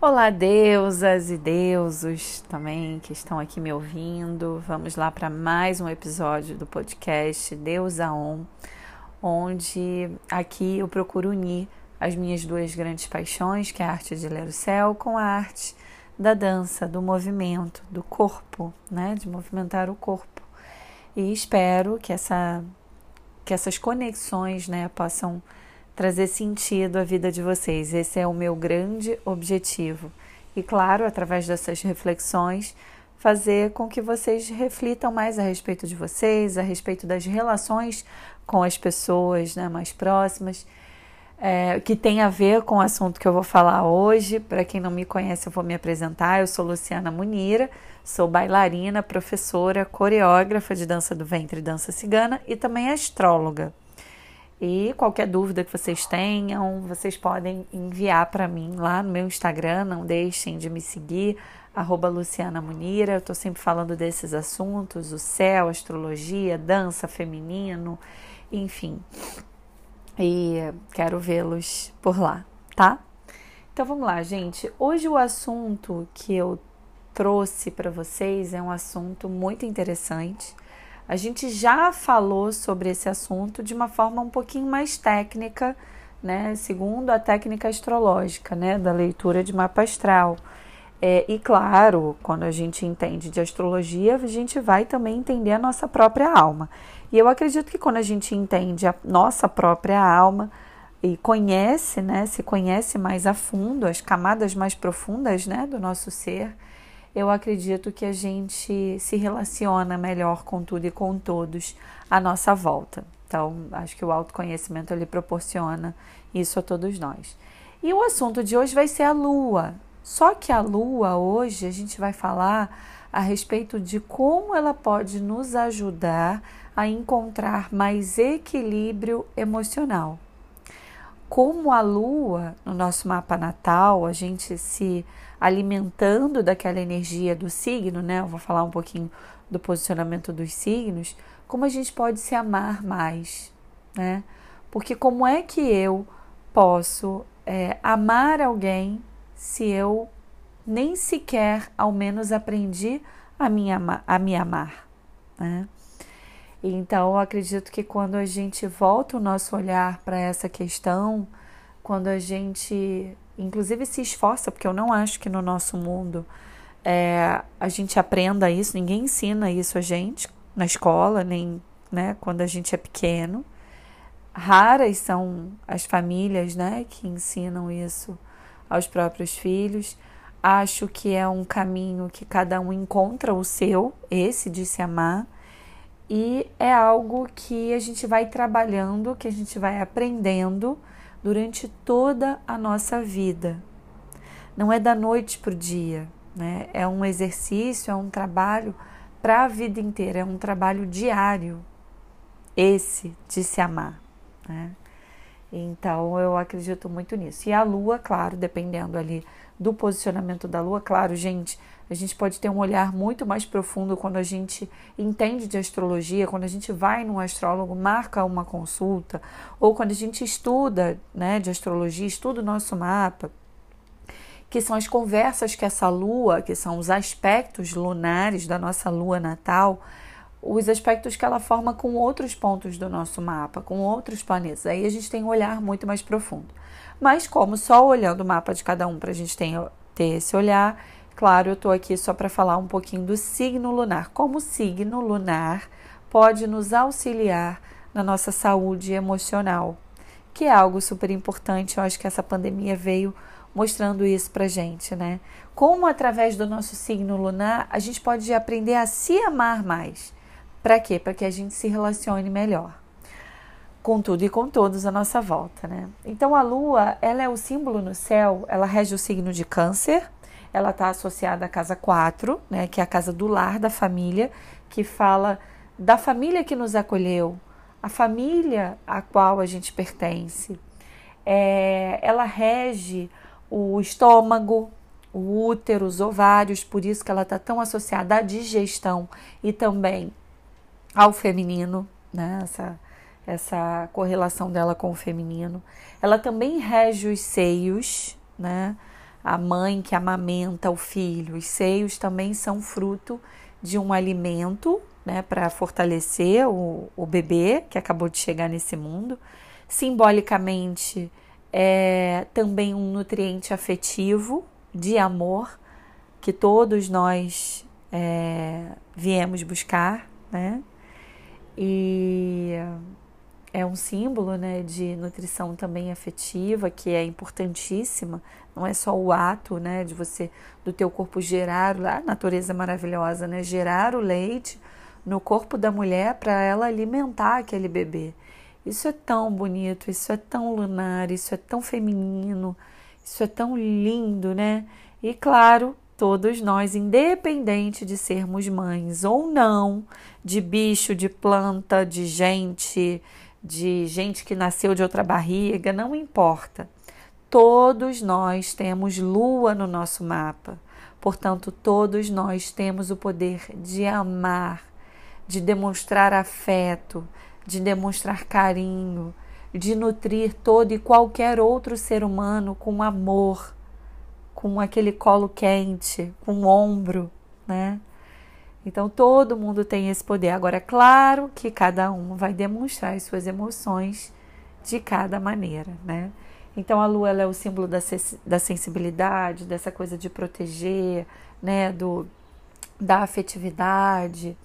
Olá, deusas e deusos também que estão aqui me ouvindo. Vamos lá para mais um episódio do podcast Deusa On, onde aqui eu procuro unir as minhas duas grandes paixões, que é a arte de ler o céu, com a arte da dança, do movimento, do corpo, né, de movimentar o corpo. E espero que essa que essas conexões, né, possam trazer sentido à vida de vocês. Esse é o meu grande objetivo. E claro, através dessas reflexões, fazer com que vocês reflitam mais a respeito de vocês, a respeito das relações com as pessoas né, mais próximas, é, que tem a ver com o assunto que eu vou falar hoje. Para quem não me conhece, eu vou me apresentar. Eu sou Luciana Munira, sou bailarina, professora, coreógrafa de dança do ventre e dança cigana e também astróloga. E qualquer dúvida que vocês tenham, vocês podem enviar para mim lá no meu Instagram. Não deixem de me seguir, arroba Luciana Munira. Eu estou sempre falando desses assuntos: o céu, astrologia, dança feminino, enfim. E quero vê-los por lá, tá? Então vamos lá, gente. Hoje o assunto que eu trouxe para vocês é um assunto muito interessante a gente já falou sobre esse assunto de uma forma um pouquinho mais técnica, né? Segundo a técnica astrológica, né? Da leitura de mapa astral. É, e claro, quando a gente entende de astrologia, a gente vai também entender a nossa própria alma. E eu acredito que quando a gente entende a nossa própria alma e conhece, né, se conhece mais a fundo as camadas mais profundas, né, do nosso ser, eu acredito que a gente se relaciona melhor com tudo e com todos à nossa volta. Então, acho que o autoconhecimento ele proporciona isso a todos nós. E o assunto de hoje vai ser a lua. Só que a lua hoje a gente vai falar a respeito de como ela pode nos ajudar a encontrar mais equilíbrio emocional. Como a lua no nosso mapa natal, a gente se alimentando daquela energia do signo, né? Eu vou falar um pouquinho do posicionamento dos signos, como a gente pode se amar mais, né? Porque como é que eu posso é, amar alguém se eu nem sequer, ao menos, aprendi a me amar, a me amar né? Então, eu acredito que quando a gente volta o nosso olhar para essa questão, quando a gente inclusive se esforça, porque eu não acho que no nosso mundo é, a gente aprenda isso, ninguém ensina isso a gente na escola, nem né, quando a gente é pequeno. Raras são as famílias né, que ensinam isso aos próprios filhos. Acho que é um caminho que cada um encontra o seu, esse de se amar, e é algo que a gente vai trabalhando, que a gente vai aprendendo durante toda a nossa vida. Não é da noite para o dia, né? é um exercício, é um trabalho para a vida inteira, é um trabalho diário, esse de se amar. Né? Então eu acredito muito nisso. E a lua, claro, dependendo ali do posicionamento da lua, claro, gente, a gente pode ter um olhar muito mais profundo quando a gente entende de astrologia, quando a gente vai num astrólogo, marca uma consulta, ou quando a gente estuda né, de astrologia, estuda o nosso mapa, que são as conversas que essa lua, que são os aspectos lunares da nossa lua natal, os aspectos que ela forma com outros pontos do nosso mapa, com outros planetas. Aí a gente tem um olhar muito mais profundo. Mas, como só olhando o mapa de cada um para a gente ter, esse olhar, Claro, eu estou aqui só para falar um pouquinho do signo lunar. Como o signo lunar pode nos auxiliar na nossa saúde emocional, que é algo super importante. Eu acho que essa pandemia veio mostrando isso para gente, né? Como através do nosso signo lunar a gente pode aprender a se amar mais. Para quê? Para que a gente se relacione melhor com tudo e com todos à nossa volta, né? Então a lua, ela é o símbolo no céu, ela rege o signo de câncer, ela está associada à casa 4, né, que é a casa do lar da família, que fala da família que nos acolheu, a família a qual a gente pertence. É, ela rege o estômago, o útero, os ovários, por isso que ela está tão associada à digestão e também ao feminino, né? Essa, essa correlação dela com o feminino. Ela também rege os seios, né? a mãe que amamenta o filho. Os seios também são fruto de um alimento né, para fortalecer o, o bebê que acabou de chegar nesse mundo. Simbolicamente, é também um nutriente afetivo de amor que todos nós é, viemos buscar, né? E é um símbolo né, de nutrição também afetiva que é importantíssima. Não é só o ato né, de você, do teu corpo gerar, a natureza maravilhosa, né? Gerar o leite no corpo da mulher para ela alimentar aquele bebê. Isso é tão bonito, isso é tão lunar, isso é tão feminino, isso é tão lindo, né? E claro, todos nós, independente de sermos mães ou não, de bicho, de planta, de gente, de gente que nasceu de outra barriga, não importa. Todos nós temos lua no nosso mapa. Portanto, todos nós temos o poder de amar, de demonstrar afeto, de demonstrar carinho, de nutrir todo e qualquer outro ser humano com amor, com aquele colo quente, com o ombro, né? Então todo mundo tem esse poder. Agora, é claro que cada um vai demonstrar as suas emoções de cada maneira, né? Então a lua é o símbolo da, da sensibilidade, dessa coisa de proteger, né? Do, da afetividade.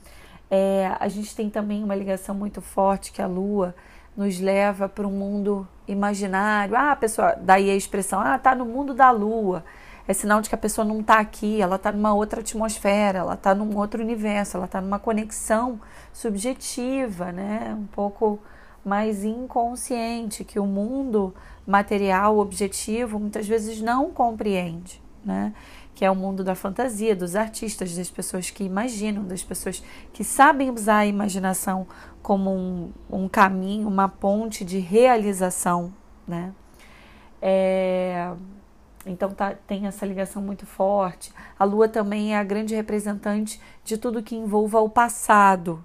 É, a gente tem também uma ligação muito forte que a lua nos leva para um mundo imaginário. Ah, pessoa, daí a expressão, ah, tá no mundo da lua é sinal de que a pessoa não está aqui, ela está numa outra atmosfera, ela está num outro universo, ela está numa conexão subjetiva, né? um pouco mais inconsciente, que o mundo material, objetivo, muitas vezes não compreende. Né? Que é o mundo da fantasia, dos artistas, das pessoas que imaginam, das pessoas que sabem usar a imaginação como um, um caminho, uma ponte de realização. Né? É então tá, tem essa ligação muito forte. A lua também é a grande representante de tudo que envolva o passado.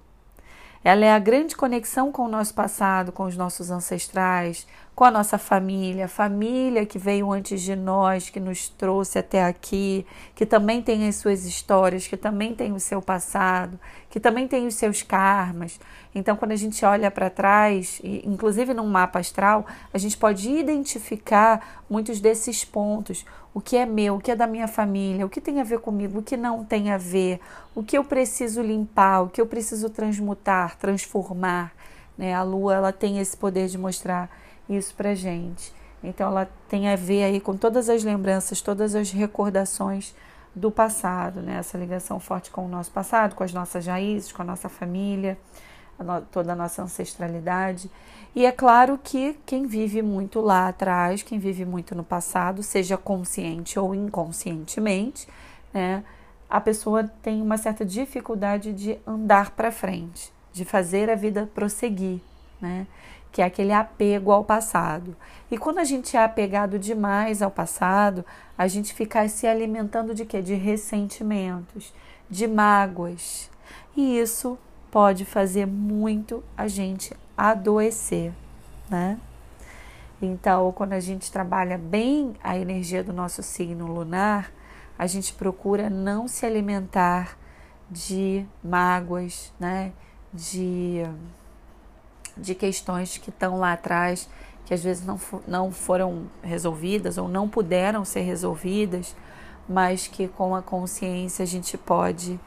Ela é a grande conexão com o nosso passado, com os nossos ancestrais, com a nossa família, família que veio antes de nós, que nos trouxe até aqui, que também tem as suas histórias, que também tem o seu passado, que também tem os seus karmas. Então, quando a gente olha para trás, inclusive num mapa astral, a gente pode identificar muitos desses pontos. O que é meu, o que é da minha família, o que tem a ver comigo, o que não tem a ver, o que eu preciso limpar, o que eu preciso transmutar, transformar. Né? A lua ela tem esse poder de mostrar isso para gente. Então ela tem a ver aí com todas as lembranças, todas as recordações do passado, né? Essa ligação forte com o nosso passado, com as nossas raízes, com a nossa família, toda a nossa ancestralidade. E é claro que quem vive muito lá atrás, quem vive muito no passado, seja consciente ou inconscientemente, né? A pessoa tem uma certa dificuldade de andar para frente, de fazer a vida prosseguir, né? que é aquele apego ao passado. E quando a gente é apegado demais ao passado, a gente fica se alimentando de quê? De ressentimentos, de mágoas. E isso pode fazer muito a gente adoecer, né? Então, quando a gente trabalha bem a energia do nosso signo lunar, a gente procura não se alimentar de mágoas, né? De de questões que estão lá atrás, que às vezes não, não foram resolvidas ou não puderam ser resolvidas, mas que com a consciência a gente pode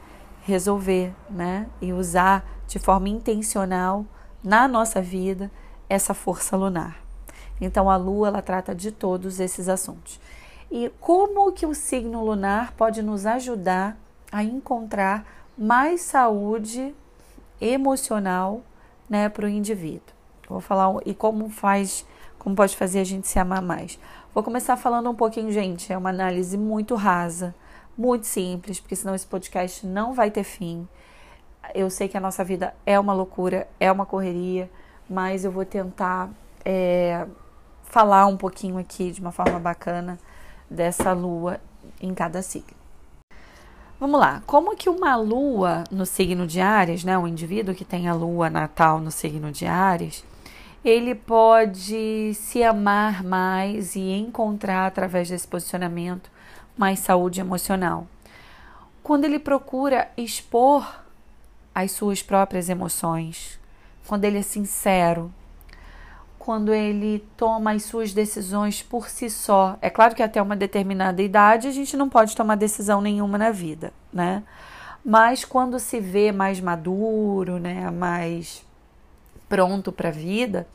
resolver, né? E usar de forma intencional na nossa vida essa força lunar. Então a lua ela trata de todos esses assuntos. E como que o signo lunar pode nos ajudar a encontrar mais saúde emocional né, para o indivíduo. Vou falar e como faz, como pode fazer a gente se amar mais. Vou começar falando um pouquinho, gente, é uma análise muito rasa, muito simples, porque senão esse podcast não vai ter fim. Eu sei que a nossa vida é uma loucura, é uma correria, mas eu vou tentar é, falar um pouquinho aqui de uma forma bacana dessa lua em cada signo. Vamos lá, como que uma lua no signo de Ares, né, o indivíduo que tem a lua natal no signo de Ares, ele pode se amar mais e encontrar através desse posicionamento mais saúde emocional. Quando ele procura expor as suas próprias emoções, quando ele é sincero, quando ele toma as suas decisões por si só. É claro que até uma determinada idade a gente não pode tomar decisão nenhuma na vida, né? Mas quando se vê mais maduro, né, mais pronto para a vida,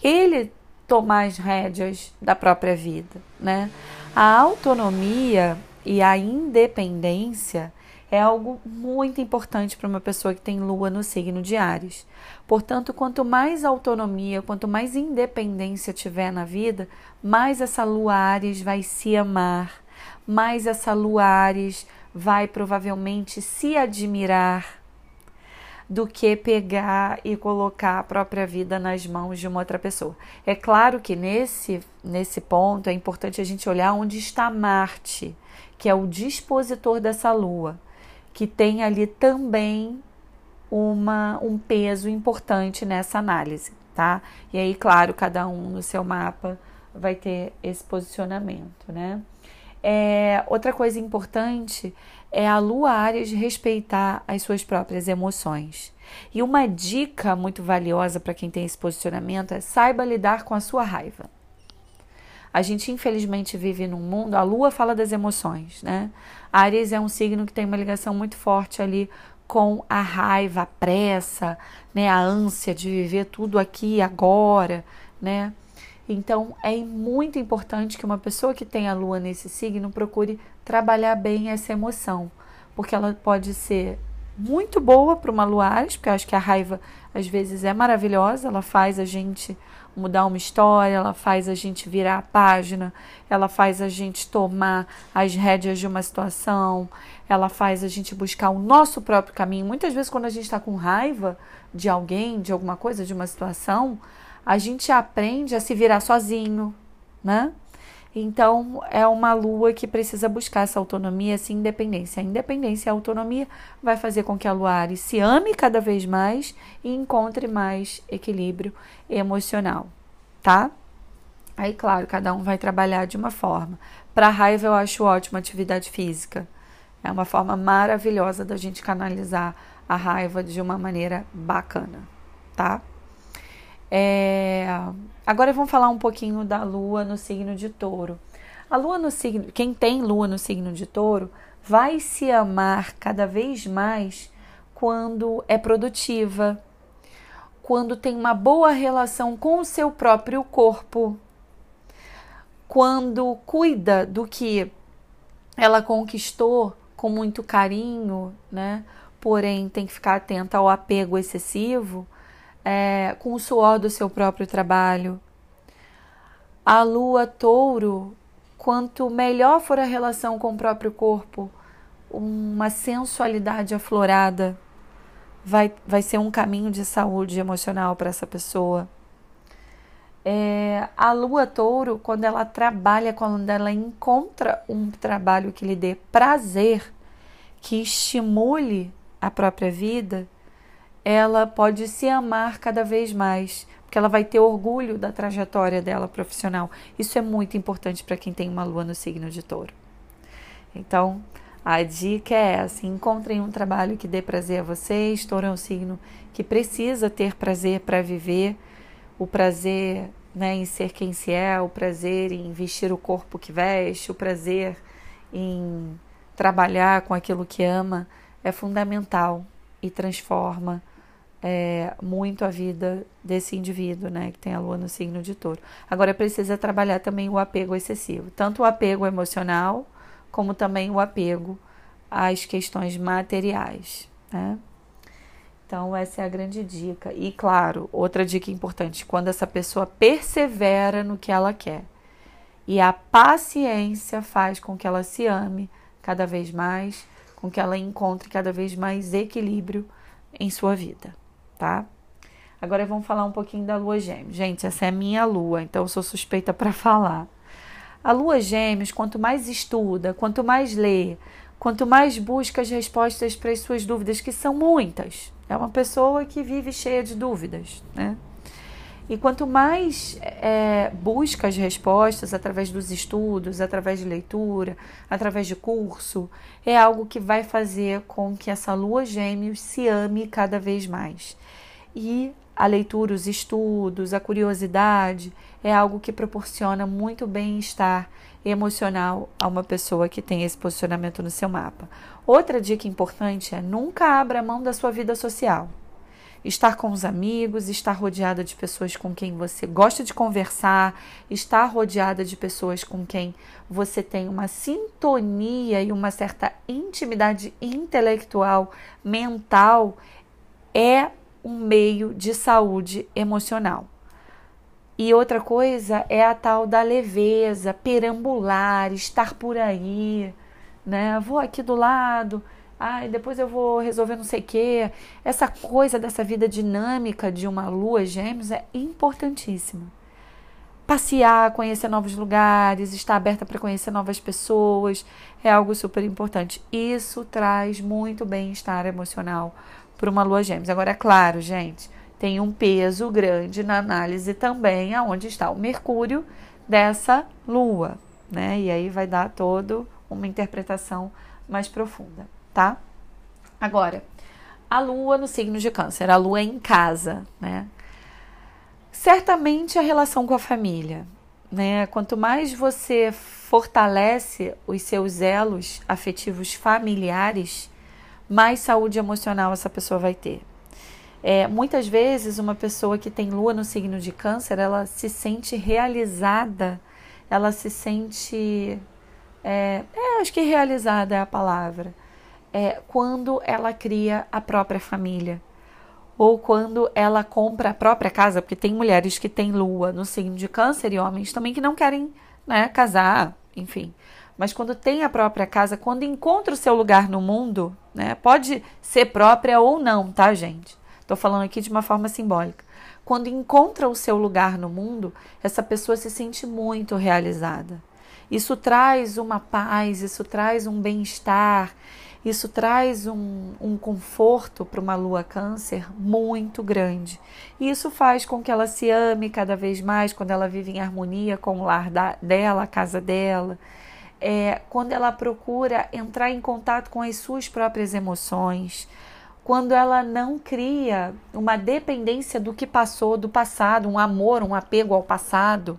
ele tomar as rédeas da própria vida, né? A autonomia e a independência é algo muito importante para uma pessoa que tem lua no signo de Ares. Portanto, quanto mais autonomia, quanto mais independência tiver na vida, mais essa lua Ares vai se amar, mais essa lua Ares vai provavelmente se admirar do que pegar e colocar a própria vida nas mãos de uma outra pessoa. É claro que nesse nesse ponto é importante a gente olhar onde está Marte, que é o dispositor dessa lua que tem ali também uma, um peso importante nessa análise, tá? E aí, claro, cada um no seu mapa vai ter esse posicionamento, né? É, outra coisa importante é a Lua Ares respeitar as suas próprias emoções. E uma dica muito valiosa para quem tem esse posicionamento é saiba lidar com a sua raiva. A gente infelizmente vive num mundo, a lua fala das emoções, né? Ares é um signo que tem uma ligação muito forte ali com a raiva, a pressa, né, a ânsia de viver tudo aqui agora, né? Então é muito importante que uma pessoa que tem a lua nesse signo procure trabalhar bem essa emoção, porque ela pode ser muito boa para uma lua Ares, porque eu acho que a raiva às vezes é maravilhosa, ela faz a gente mudar uma história, ela faz a gente virar a página, ela faz a gente tomar as rédeas de uma situação, ela faz a gente buscar o nosso próprio caminho. Muitas vezes, quando a gente está com raiva de alguém, de alguma coisa, de uma situação, a gente aprende a se virar sozinho, né? Então, é uma lua que precisa buscar essa autonomia, essa independência. A independência e a autonomia vai fazer com que a lua se ame cada vez mais e encontre mais equilíbrio emocional, tá? Aí, claro, cada um vai trabalhar de uma forma. Para raiva, eu acho ótima atividade física. É uma forma maravilhosa da gente canalizar a raiva de uma maneira bacana, tá? É... Agora vamos falar um pouquinho da lua no signo de touro. A lua no signo, quem tem lua no signo de touro, vai se amar cada vez mais quando é produtiva, quando tem uma boa relação com o seu próprio corpo, quando cuida do que ela conquistou com muito carinho, né? Porém, tem que ficar atenta ao apego excessivo é, com o suor do seu próprio trabalho. A lua touro, quanto melhor for a relação com o próprio corpo, uma sensualidade aflorada vai, vai ser um caminho de saúde emocional para essa pessoa. É, a lua touro, quando ela trabalha, quando ela encontra um trabalho que lhe dê prazer, que estimule a própria vida, ela pode se amar cada vez mais, porque ela vai ter orgulho da trajetória dela profissional. Isso é muito importante para quem tem uma lua no signo de touro. Então, a dica é essa: encontrem um trabalho que dê prazer a vocês. Touro é um signo que precisa ter prazer para viver, o prazer né, em ser quem se é, o prazer em vestir o corpo que veste, o prazer em trabalhar com aquilo que ama é fundamental e transforma é, muito a vida desse indivíduo, né, que tem a lua no signo de touro. Agora precisa trabalhar também o apego excessivo, tanto o apego emocional, como também o apego às questões materiais, né? Então, essa é a grande dica. E, claro, outra dica importante: quando essa pessoa persevera no que ela quer. E a paciência faz com que ela se ame cada vez mais, com que ela encontre cada vez mais equilíbrio em sua vida tá? Agora vamos falar um pouquinho da lua gêmeos. Gente, essa é a minha lua, então eu sou suspeita para falar. A lua gêmeos, quanto mais estuda, quanto mais lê, quanto mais busca as respostas para as suas dúvidas, que são muitas. É uma pessoa que vive cheia de dúvidas, né? E quanto mais é, busca as respostas através dos estudos, através de leitura, através de curso, é algo que vai fazer com que essa lua gêmeos se ame cada vez mais. E a leitura, os estudos, a curiosidade é algo que proporciona muito bem-estar emocional a uma pessoa que tem esse posicionamento no seu mapa. Outra dica importante é nunca abra mão da sua vida social estar com os amigos, estar rodeada de pessoas com quem você gosta de conversar, estar rodeada de pessoas com quem você tem uma sintonia e uma certa intimidade intelectual, mental, é um meio de saúde emocional. E outra coisa é a tal da leveza, perambular, estar por aí, né? Vou aqui do lado, Ai, depois eu vou resolver não sei o quê. Essa coisa dessa vida dinâmica de uma lua gêmeos é importantíssima. Passear, conhecer novos lugares, estar aberta para conhecer novas pessoas é algo super importante. Isso traz muito bem-estar emocional para uma lua gêmeos. Agora, é claro, gente, tem um peso grande na análise também aonde está o Mercúrio dessa lua, né? E aí vai dar todo uma interpretação mais profunda tá? Agora, a lua no signo de Câncer, a lua é em casa, né? Certamente a relação com a família, né? Quanto mais você fortalece os seus elos afetivos familiares, mais saúde emocional essa pessoa vai ter. É, muitas vezes, uma pessoa que tem lua no signo de Câncer, ela se sente realizada, ela se sente. É, é, acho que realizada é a palavra é, quando ela cria a própria família ou quando ela compra a própria casa, porque tem mulheres que têm lua no signo de câncer e homens também que não querem né, casar, enfim. Mas quando tem a própria casa, quando encontra o seu lugar no mundo, né, pode ser própria ou não, tá, gente? Estou falando aqui de uma forma simbólica. Quando encontra o seu lugar no mundo, essa pessoa se sente muito realizada. Isso traz uma paz, isso traz um bem-estar, isso traz um, um conforto para uma lua câncer muito grande. E isso faz com que ela se ame cada vez mais quando ela vive em harmonia com o lar da, dela, a casa dela. É, quando ela procura entrar em contato com as suas próprias emoções, quando ela não cria uma dependência do que passou, do passado, um amor, um apego ao passado,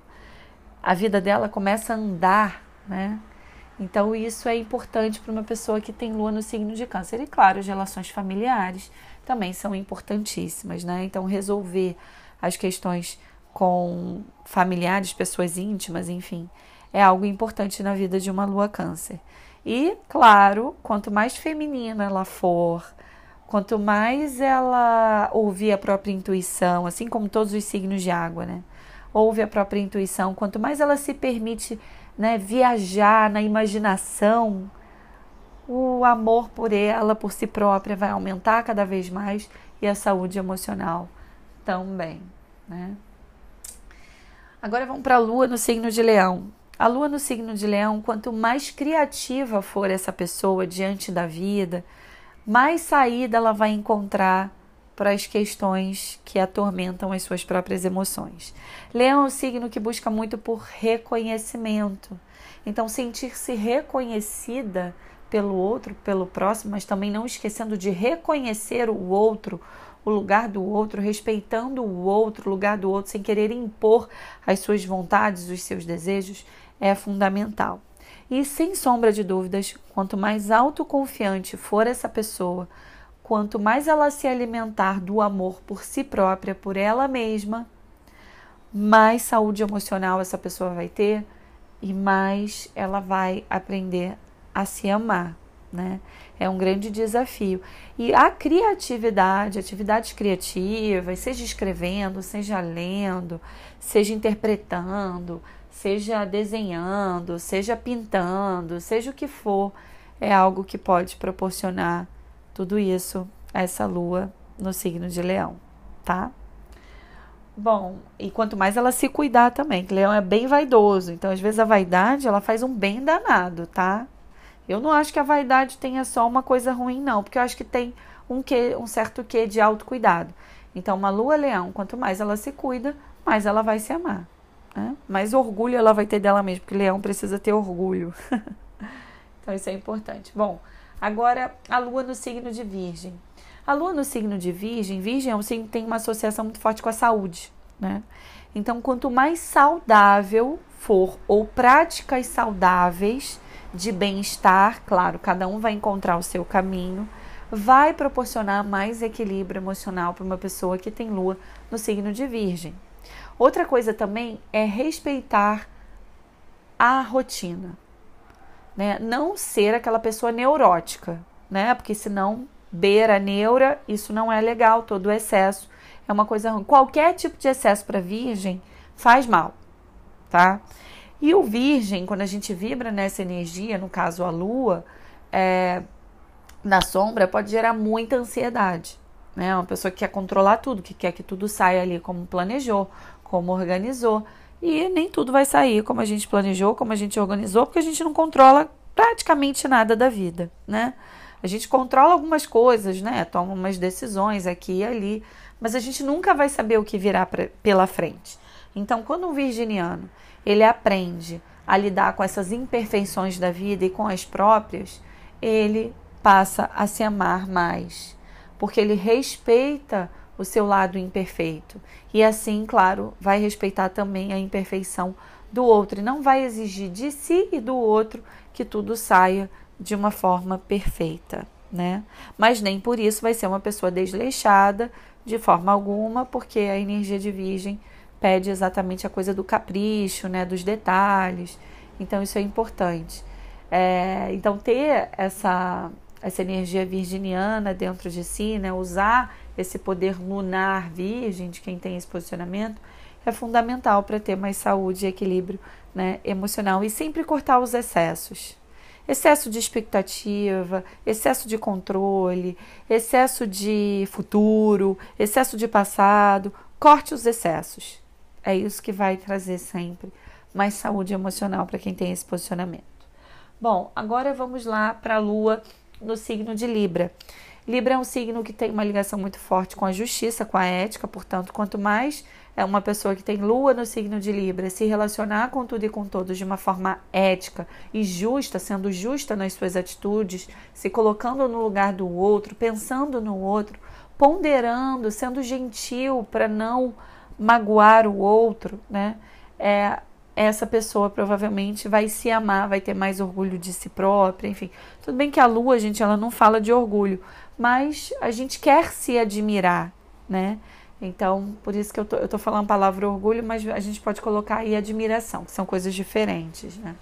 a vida dela começa a andar, né? Então, isso é importante para uma pessoa que tem lua no signo de Câncer. E, claro, as relações familiares também são importantíssimas, né? Então, resolver as questões com familiares, pessoas íntimas, enfim, é algo importante na vida de uma lua Câncer. E, claro, quanto mais feminina ela for, quanto mais ela ouvir a própria intuição, assim como todos os signos de água, né? Ouve a própria intuição, quanto mais ela se permite né, viajar na imaginação, o amor por ela, por si própria, vai aumentar cada vez mais e a saúde emocional também. Né? Agora vamos para a lua no signo de Leão. A lua no signo de Leão, quanto mais criativa for essa pessoa diante da vida, mais saída ela vai encontrar para as questões que atormentam as suas próprias emoções. Leão é um signo que busca muito por reconhecimento. Então, sentir-se reconhecida pelo outro, pelo próximo, mas também não esquecendo de reconhecer o outro, o lugar do outro, respeitando o outro, o lugar do outro, sem querer impor as suas vontades, os seus desejos, é fundamental. E sem sombra de dúvidas, quanto mais autoconfiante for essa pessoa, quanto mais ela se alimentar do amor por si própria, por ela mesma, mais saúde emocional essa pessoa vai ter e mais ela vai aprender a se amar, né? É um grande desafio. E a criatividade, atividades criativas, seja escrevendo, seja lendo, seja interpretando, seja desenhando, seja pintando, seja o que for, é algo que pode proporcionar tudo isso essa lua no signo de Leão, tá? Bom, e quanto mais ela se cuidar também, que Leão é bem vaidoso, então às vezes a vaidade ela faz um bem danado, tá? Eu não acho que a vaidade tenha só uma coisa ruim, não, porque eu acho que tem um, quê, um certo quê de autocuidado. Então, uma lua leão, quanto mais ela se cuida, mais ela vai se amar. Né? Mais orgulho ela vai ter dela mesma, porque leão precisa ter orgulho. então isso é importante. Bom, agora a lua no signo de Virgem. A lua no signo de Virgem, Virgem é um signo que tem uma associação muito forte com a saúde, né? Então, quanto mais saudável for, ou práticas saudáveis de bem-estar, claro, cada um vai encontrar o seu caminho, vai proporcionar mais equilíbrio emocional para uma pessoa que tem lua no signo de Virgem. Outra coisa também é respeitar a rotina, né? Não ser aquela pessoa neurótica, né? Porque senão beira neura, isso não é legal, todo excesso é uma coisa ruim. Qualquer tipo de excesso para virgem faz mal, tá? E o virgem, quando a gente vibra nessa energia, no caso a lua, é, na sombra, pode gerar muita ansiedade. Né? Uma pessoa que quer controlar tudo, que quer que tudo saia ali como planejou, como organizou. E nem tudo vai sair como a gente planejou, como a gente organizou, porque a gente não controla praticamente nada da vida, né? A gente controla algumas coisas, né? Toma umas decisões aqui e ali, mas a gente nunca vai saber o que virá pra, pela frente. Então, quando um virginiano ele aprende a lidar com essas imperfeições da vida e com as próprias, ele passa a se amar mais, porque ele respeita o seu lado imperfeito e assim, claro, vai respeitar também a imperfeição do outro e não vai exigir de si e do outro que tudo saia de uma forma perfeita, né? Mas nem por isso vai ser uma pessoa desleixada, de forma alguma, porque a energia de virgem pede exatamente a coisa do capricho, né, dos detalhes. Então isso é importante. É, então ter essa essa energia virginiana dentro de si, né, usar esse poder lunar virgem de quem tem esse posicionamento é fundamental para ter mais saúde e equilíbrio né, emocional e sempre cortar os excessos excesso de expectativa, excesso de controle, excesso de futuro, excesso de passado. Corte os excessos. É isso que vai trazer sempre mais saúde emocional para quem tem esse posicionamento. Bom, agora vamos lá para a lua no signo de Libra. Libra é um signo que tem uma ligação muito forte com a justiça, com a ética, portanto, quanto mais é uma pessoa que tem lua no signo de Libra, se relacionar com tudo e com todos de uma forma ética e justa, sendo justa nas suas atitudes, se colocando no lugar do outro, pensando no outro, ponderando, sendo gentil para não magoar o outro, né? É, essa pessoa provavelmente vai se amar, vai ter mais orgulho de si própria, enfim. Tudo bem que a lua, gente, ela não fala de orgulho, mas a gente quer se admirar, né? Então, por isso que eu tô, eu tô falando a palavra orgulho, mas a gente pode colocar aí admiração, que são coisas diferentes, né?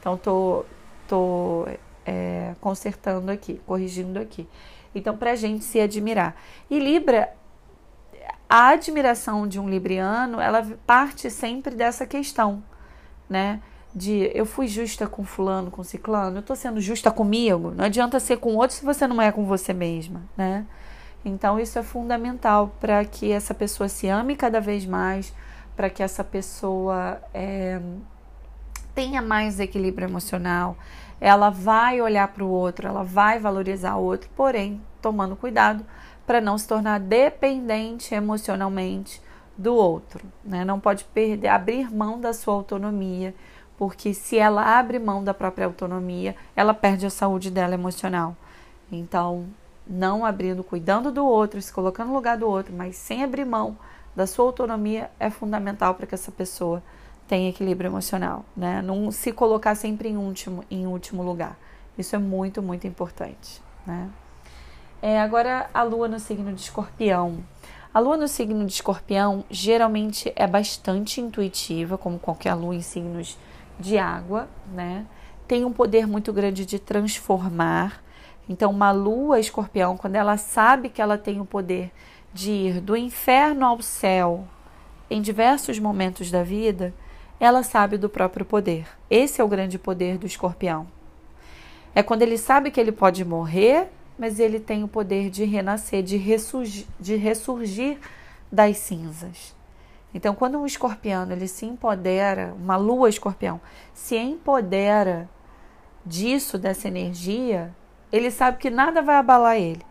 Então, tô, tô é, consertando aqui, corrigindo aqui. Então, para a gente se admirar. E Libra, a admiração de um libriano, ela parte sempre dessa questão, né? De eu fui justa com fulano, com ciclano, eu tô sendo justa comigo. Não adianta ser com outro se você não é com você mesma, né? Então, isso é fundamental para que essa pessoa se ame cada vez mais, para que essa pessoa é, tenha mais equilíbrio emocional. Ela vai olhar para o outro, ela vai valorizar o outro, porém, tomando cuidado para não se tornar dependente emocionalmente do outro. Né? Não pode perder, abrir mão da sua autonomia, porque se ela abre mão da própria autonomia, ela perde a saúde dela emocional. Então, não abrindo, cuidando do outro, se colocando no lugar do outro, mas sem abrir mão da sua autonomia é fundamental para que essa pessoa tenha equilíbrio emocional, né? Não se colocar sempre em último, em último lugar. Isso é muito, muito importante, né? É, agora a lua no signo de escorpião. A lua no signo de escorpião geralmente é bastante intuitiva, como qualquer lua em signos de água, né? Tem um poder muito grande de transformar, então, uma lua escorpião, quando ela sabe que ela tem o poder de ir do inferno ao céu em diversos momentos da vida, ela sabe do próprio poder. Esse é o grande poder do escorpião. É quando ele sabe que ele pode morrer, mas ele tem o poder de renascer, de ressurgir, de ressurgir das cinzas. Então, quando um escorpião ele se empodera, uma lua escorpião se empodera disso, dessa energia, ele sabe que nada vai abalar ele,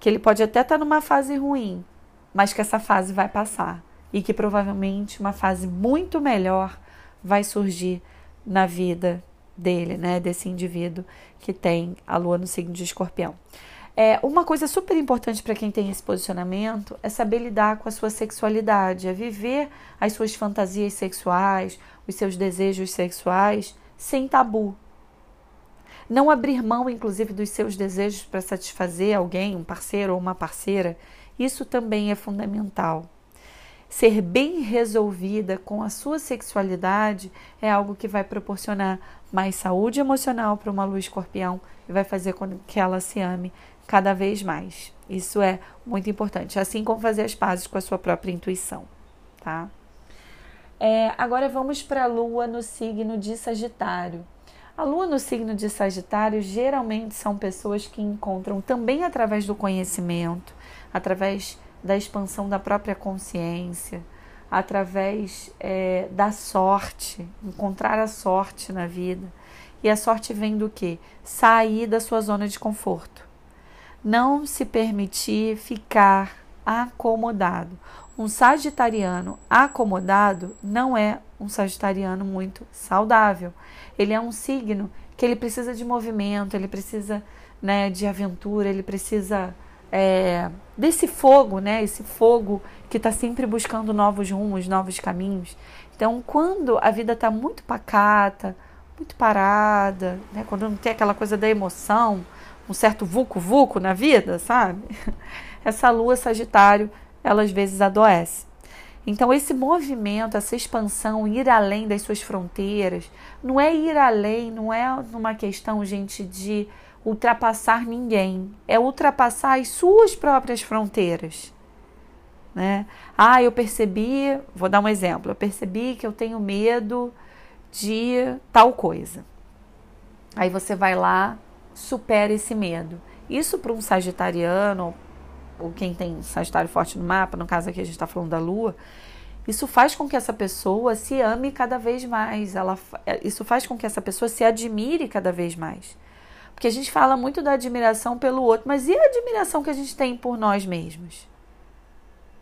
que ele pode até estar numa fase ruim, mas que essa fase vai passar e que provavelmente uma fase muito melhor vai surgir na vida dele, né, desse indivíduo que tem a lua no signo de escorpião. É, uma coisa super importante para quem tem esse posicionamento é saber lidar com a sua sexualidade, é viver as suas fantasias sexuais, os seus desejos sexuais sem tabu. Não abrir mão, inclusive, dos seus desejos para satisfazer alguém, um parceiro ou uma parceira, isso também é fundamental. Ser bem resolvida com a sua sexualidade é algo que vai proporcionar mais saúde emocional para uma lua escorpião e vai fazer com que ela se ame cada vez mais. Isso é muito importante, assim como fazer as pazes com a sua própria intuição, tá? É, agora vamos para a lua no signo de Sagitário. A lua no signo de Sagitário geralmente são pessoas que encontram também através do conhecimento, através da expansão da própria consciência, através é, da sorte, encontrar a sorte na vida. E a sorte vem do que? Sair da sua zona de conforto. Não se permitir ficar acomodado. Um sagitariano acomodado não é um sagitariano muito saudável. Ele é um signo que ele precisa de movimento, ele precisa né, de aventura, ele precisa é, desse fogo, né? Esse fogo que está sempre buscando novos rumos, novos caminhos. Então, quando a vida está muito pacata, muito parada, né? Quando não tem aquela coisa da emoção, um certo vulco-vulco na vida, sabe? Essa lua Sagitário, ela às vezes adoece. Então, esse movimento, essa expansão, ir além das suas fronteiras, não é ir além, não é uma questão, gente, de ultrapassar ninguém, é ultrapassar as suas próprias fronteiras. Né? Ah, eu percebi, vou dar um exemplo, eu percebi que eu tenho medo de tal coisa. Aí você vai lá, supera esse medo. Isso para um sagitariano, ou quem tem sagitário forte no mapa, no caso aqui a gente está falando da lua, isso faz com que essa pessoa se ame cada vez mais. Ela, isso faz com que essa pessoa se admire cada vez mais. Porque a gente fala muito da admiração pelo outro, mas e a admiração que a gente tem por nós mesmos?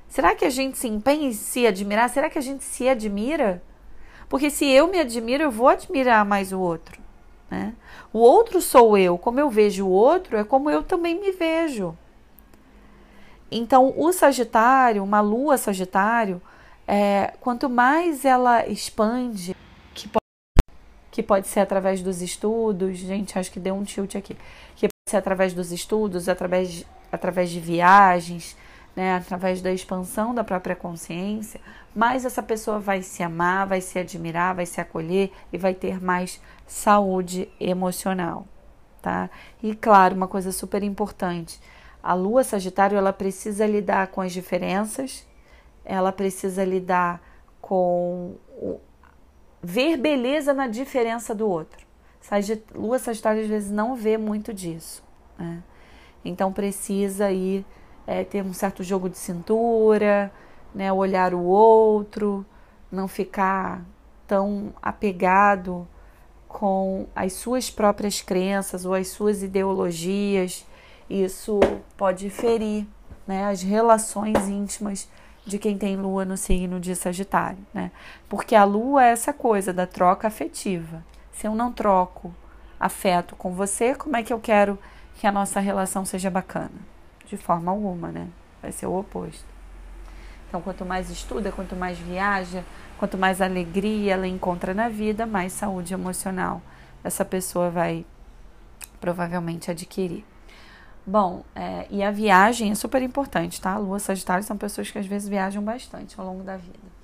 Será que a gente se empenha em se admirar? Será que a gente se admira? Porque se eu me admiro, eu vou admirar mais o outro. Né? O outro sou eu. Como eu vejo o outro, é como eu também me vejo. Então, o Sagitário, uma lua Sagitário, é, quanto mais ela expande que pode ser através dos estudos, gente, acho que deu um tilt aqui, que pode ser através dos estudos, através, através de viagens, né, através da expansão da própria consciência, mais essa pessoa vai se amar, vai se admirar, vai se acolher e vai ter mais saúde emocional, tá? E claro, uma coisa super importante, a lua Sagitário ela precisa lidar com as diferenças, ela precisa lidar com ver beleza na diferença do outro. Lua Sagitário às vezes não vê muito disso. Né? Então precisa ir é, ter um certo jogo de cintura, né? olhar o outro, não ficar tão apegado com as suas próprias crenças ou as suas ideologias. Isso pode ferir né, as relações íntimas de quem tem lua no signo de Sagitário, né? Porque a lua é essa coisa da troca afetiva. Se eu não troco afeto com você, como é que eu quero que a nossa relação seja bacana? De forma alguma, né? Vai ser o oposto. Então, quanto mais estuda, quanto mais viaja, quanto mais alegria ela encontra na vida, mais saúde emocional essa pessoa vai provavelmente adquirir. Bom, é, e a viagem é super importante, tá? Lua Sagitário são pessoas que às vezes viajam bastante ao longo da vida.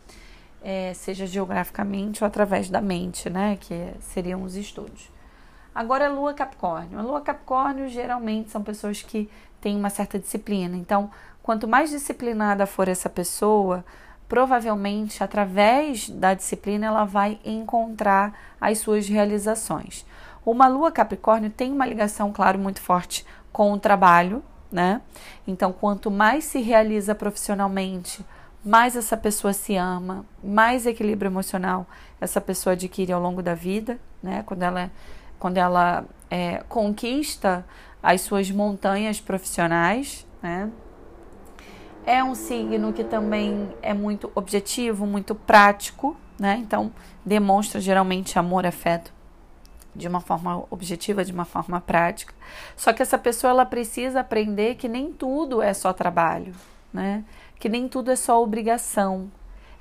É, seja geograficamente ou através da mente, né? Que seriam os estudos. Agora, a Lua Capricórnio. A Lua Capricórnio geralmente são pessoas que têm uma certa disciplina. Então, quanto mais disciplinada for essa pessoa, provavelmente através da disciplina ela vai encontrar as suas realizações. Uma Lua Capricórnio tem uma ligação, claro, muito forte com o trabalho, né? Então, quanto mais se realiza profissionalmente, mais essa pessoa se ama, mais equilíbrio emocional essa pessoa adquire ao longo da vida, né? Quando ela, quando ela é, conquista as suas montanhas profissionais, né? É um signo que também é muito objetivo, muito prático, né? Então, demonstra geralmente amor, afeto de uma forma objetiva, de uma forma prática. Só que essa pessoa ela precisa aprender que nem tudo é só trabalho, né? Que nem tudo é só obrigação.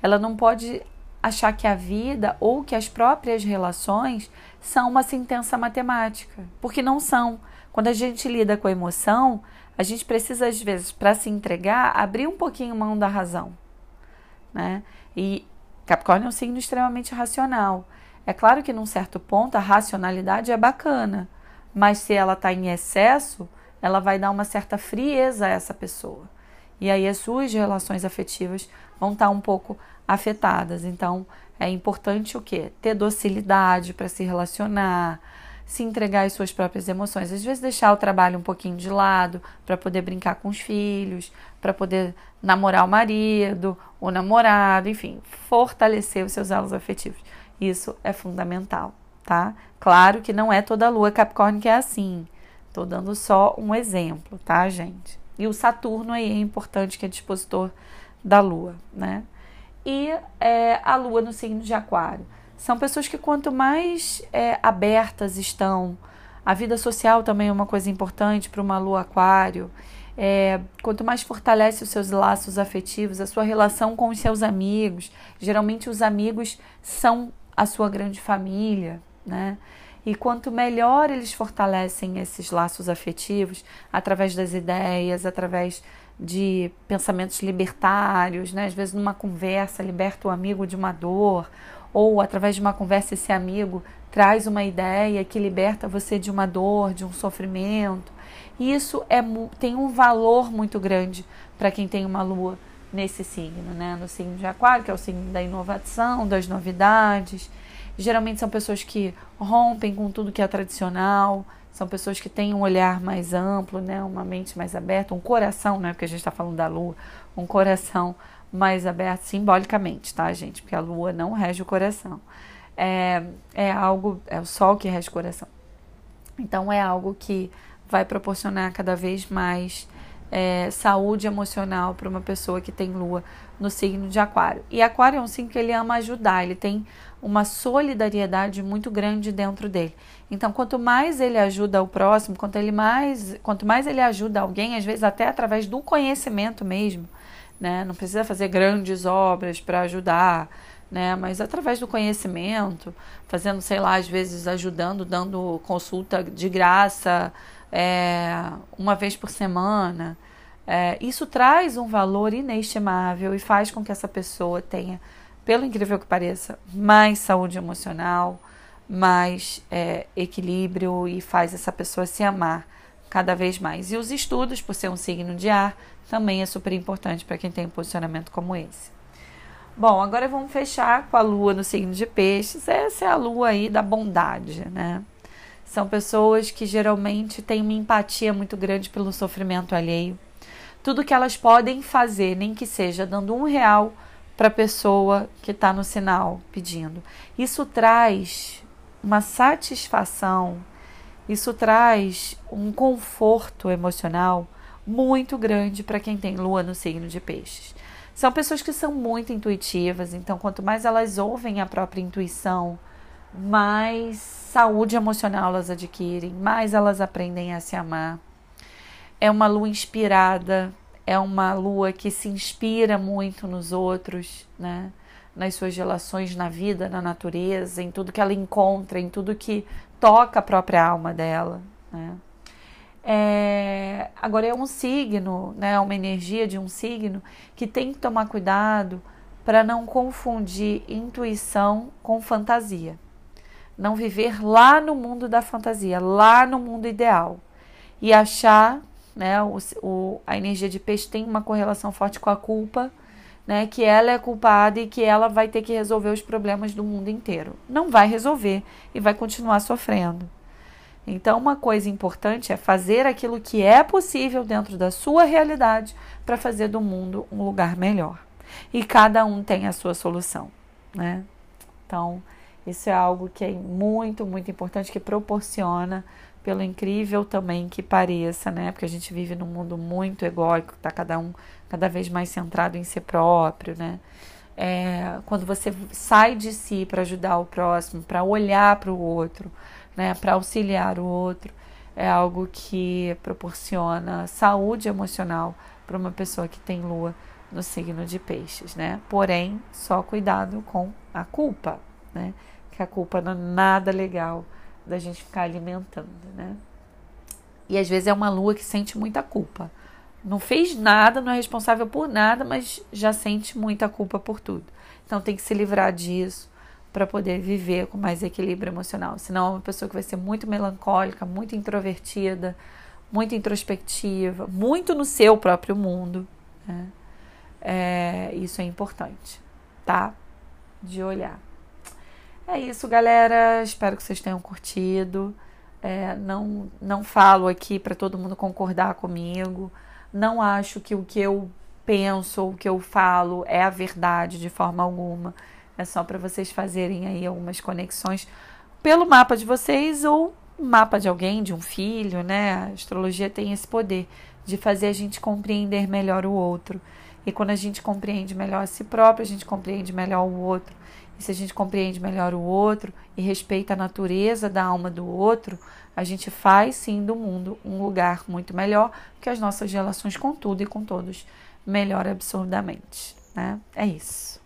Ela não pode achar que a vida ou que as próprias relações são uma sentença matemática, porque não são. Quando a gente lida com a emoção, a gente precisa às vezes para se entregar abrir um pouquinho mão da razão, né? E Capricórnio é um signo extremamente racional. É claro que num certo ponto a racionalidade é bacana, mas se ela está em excesso, ela vai dar uma certa frieza a essa pessoa. E aí as suas relações afetivas vão estar tá um pouco afetadas. Então é importante o quê? Ter docilidade para se relacionar, se entregar às suas próprias emoções. Às vezes deixar o trabalho um pouquinho de lado para poder brincar com os filhos, para poder namorar o marido, o namorado, enfim, fortalecer os seus elos afetivos. Isso é fundamental, tá? Claro que não é toda a lua Capricórnio que é assim. Tô dando só um exemplo, tá, gente? E o Saturno aí é importante, que é dispositor da lua, né? E é, a lua no signo de Aquário. São pessoas que, quanto mais é, abertas estão, a vida social também é uma coisa importante para uma lua Aquário. É, quanto mais fortalece os seus laços afetivos, a sua relação com os seus amigos. Geralmente, os amigos são a sua grande família, né? E quanto melhor eles fortalecem esses laços afetivos através das ideias, através de pensamentos libertários, né? Às vezes numa conversa liberta o amigo de uma dor, ou através de uma conversa esse amigo traz uma ideia que liberta você de uma dor, de um sofrimento. E isso é, tem um valor muito grande para quem tem uma lua nesse signo, né? No signo de Aquário, que é o signo da inovação, das novidades. Geralmente são pessoas que rompem com tudo que é tradicional, são pessoas que têm um olhar mais amplo, né? Uma mente mais aberta, um coração, né? Porque a gente está falando da lua, um coração mais aberto simbolicamente, tá, gente? Porque a lua não rege o coração. É, é algo, é o sol que rege o coração. Então é algo que vai proporcionar cada vez mais é, saúde emocional para uma pessoa que tem lua no signo de Aquário. E Aquário é um signo que ele ama ajudar, ele tem uma solidariedade muito grande dentro dele. Então, quanto mais ele ajuda o próximo, quanto, ele mais, quanto mais ele ajuda alguém, às vezes até através do conhecimento mesmo, né? Não precisa fazer grandes obras para ajudar, né? Mas através do conhecimento, fazendo, sei lá, às vezes ajudando, dando consulta de graça, é, uma vez por semana. É, isso traz um valor inestimável e faz com que essa pessoa tenha, pelo incrível que pareça, mais saúde emocional, mais é, equilíbrio e faz essa pessoa se amar cada vez mais. E os estudos, por ser um signo de ar, também é super importante para quem tem um posicionamento como esse. Bom, agora vamos fechar com a lua no signo de peixes. Essa é a lua aí da bondade, né? São pessoas que geralmente têm uma empatia muito grande pelo sofrimento alheio. Tudo que elas podem fazer, nem que seja dando um real para a pessoa que está no sinal pedindo. Isso traz uma satisfação, isso traz um conforto emocional muito grande para quem tem lua no signo de peixes. São pessoas que são muito intuitivas, então quanto mais elas ouvem a própria intuição, mais saúde emocional elas adquirem, mais elas aprendem a se amar. É uma lua inspirada, é uma lua que se inspira muito nos outros, né? Nas suas relações na vida, na natureza, em tudo que ela encontra, em tudo que toca a própria alma dela, né? É, agora é um signo, né, uma energia de um signo que tem que tomar cuidado para não confundir intuição com fantasia não viver lá no mundo da fantasia, lá no mundo ideal. E achar, né, o, o, a energia de peixe tem uma correlação forte com a culpa, né, que ela é culpada e que ela vai ter que resolver os problemas do mundo inteiro. Não vai resolver e vai continuar sofrendo. Então, uma coisa importante é fazer aquilo que é possível dentro da sua realidade para fazer do mundo um lugar melhor. E cada um tem a sua solução, né? Então, isso é algo que é muito, muito importante, que proporciona pelo incrível também que pareça, né? Porque a gente vive num mundo muito egóico, tá cada um cada vez mais centrado em si próprio, né? É, quando você sai de si para ajudar o próximo, para olhar para o outro, né? Para auxiliar o outro, é algo que proporciona saúde emocional para uma pessoa que tem lua no signo de peixes, né? Porém, só cuidado com a culpa, né? Que a culpa não é nada legal da gente ficar alimentando, né? E às vezes é uma lua que sente muita culpa. Não fez nada, não é responsável por nada, mas já sente muita culpa por tudo. Então tem que se livrar disso para poder viver com mais equilíbrio emocional. Senão é uma pessoa que vai ser muito melancólica, muito introvertida, muito introspectiva, muito no seu próprio mundo. Né? É, isso é importante, tá? De olhar. É isso, galera. Espero que vocês tenham curtido. É, não, não falo aqui para todo mundo concordar comigo. Não acho que o que eu penso ou o que eu falo é a verdade de forma alguma. É só para vocês fazerem aí algumas conexões pelo mapa de vocês ou mapa de alguém, de um filho, né? A astrologia tem esse poder de fazer a gente compreender melhor o outro. E quando a gente compreende melhor a si próprio, a gente compreende melhor o outro. Se a gente compreende melhor o outro e respeita a natureza da alma do outro, a gente faz sim do mundo um lugar muito melhor, que as nossas relações com tudo e com todos melhor absurdamente, né? É isso.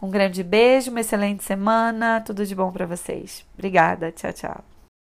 Um grande beijo, uma excelente semana, tudo de bom para vocês. Obrigada, tchau, tchau.